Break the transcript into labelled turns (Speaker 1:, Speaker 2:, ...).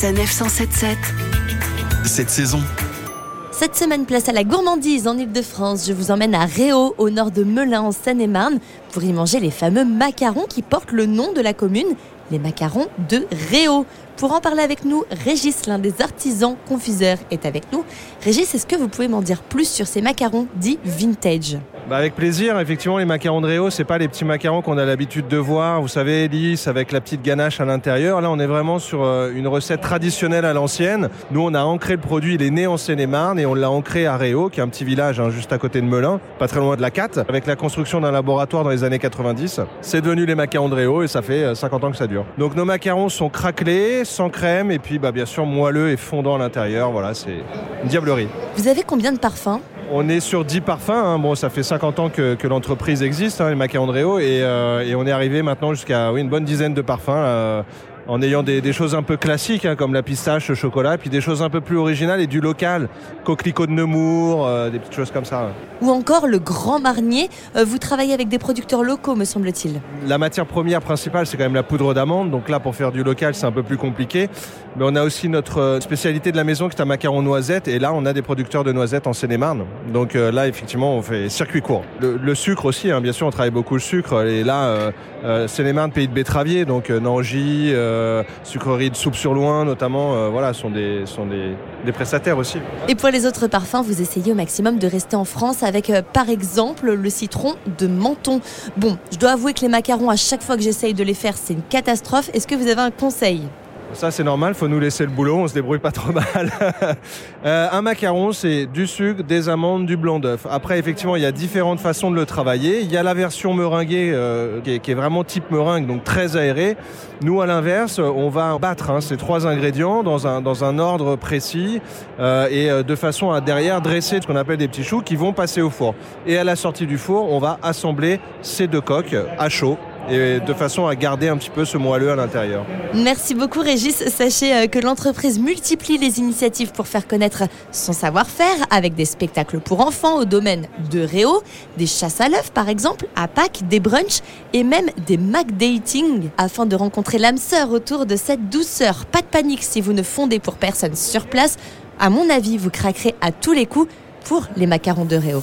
Speaker 1: Sanef 177.
Speaker 2: Cette saison,
Speaker 3: Cette semaine, place à la gourmandise en Ile-de-France. Je vous emmène à Réau, au nord de Melun, en Seine-et-Marne, pour y manger les fameux macarons qui portent le nom de la commune, les macarons de Réau. Pour en parler avec nous, Régis, l'un des artisans confiseurs, est avec nous. Régis, est-ce que vous pouvez m'en dire plus sur ces macarons dits vintage?
Speaker 4: Bah avec plaisir, effectivement les macarons de Réau, c'est pas les petits macarons qu'on a l'habitude de voir, vous savez, lisses avec la petite ganache à l'intérieur. Là on est vraiment sur euh, une recette traditionnelle à l'ancienne. Nous on a ancré le produit, il est né en Seine-et-Marne et on l'a ancré à Réau, qui est un petit village hein, juste à côté de Melun, pas très loin de la Catte, avec la construction d'un laboratoire dans les années 90. C'est devenu les macarons de Réau et ça fait euh, 50 ans que ça dure. Donc nos macarons sont craquelés, sans crème et puis bah, bien sûr moelleux et fondant à l'intérieur. Voilà, c'est une diablerie.
Speaker 3: Vous avez combien de parfums?
Speaker 4: On est sur 10 parfums. hein. Bon, ça fait 50 ans que, l'entreprise existe, hein, les Réau, et, euh, et on est arrivé maintenant jusqu'à une bonne dizaine de parfums. euh, en ayant des, des choses un peu classiques hein, comme la pistache, le chocolat, puis des choses un peu plus originales et du local, coquelicot de Nemours, euh, des petites choses comme ça.
Speaker 3: Ou encore le Grand Marnier Euh, Vous travaillez avec des producteurs locaux, me semble-t-il.
Speaker 4: La matière première principale, c'est quand même la poudre d'amande. Donc là, pour faire du local, c'est un peu plus compliqué. Mais on a aussi notre euh, spécialité de la maison qui est un macaron noisette. Et là, on a des producteurs de noisettes en Seine-et-Marne. Donc euh, là, effectivement, on fait circuit court. Le, le sucre aussi, hein, bien sûr, on travaille beaucoup le sucre. Et là, Seine-et-Marne, pays de betteravier. Donc Nangy, euh, sucrerie de soupe sur loin, notamment, euh, voilà, sont des, sont des, des prestataires aussi.
Speaker 3: Et pour les autres parfums, vous essayez au maximum de rester en France avec, euh, par exemple, le citron de Menton. Bon, je dois avouer que les macarons, à chaque fois que j'essaye de les faire, c'est une catastrophe. Est-ce que vous avez un conseil?
Speaker 4: Ça, c'est normal, faut nous laisser le boulot, on se débrouille pas trop mal. Euh, un macaron, c'est du sucre, des amandes, du blanc d'œuf. Après, effectivement, il y a différentes façons de le travailler. Il y a la version meringuée euh, qui, est, vraiment type meringue, donc très aérée. Nous, à l'inverse, on va battre hein, ces trois ingrédients dans un, dans un ordre précis euh, et de façon à derrière dresser ce qu'on appelle des petits choux qui vont passer au four. Et à la sortie du four, on va assembler ces deux coques à chaud et de façon à garder un petit peu ce moelleux à l'intérieur.
Speaker 3: Merci beaucoup Régis. Sachez euh, que l'entreprise multiplie les initiatives pour faire connaître son savoir-faire avec des spectacles pour enfants au domaine de Réau, des chasses à l'œuf par exemple, à Pâques, des brunchs et même des Mac Dating afin de rencontrer l'âme sœur autour de cette douceur. Pas de panique si vous ne fondez pour personne sur place. À mon avis, vous craquerez à tous les coups pour les macarons de Réau.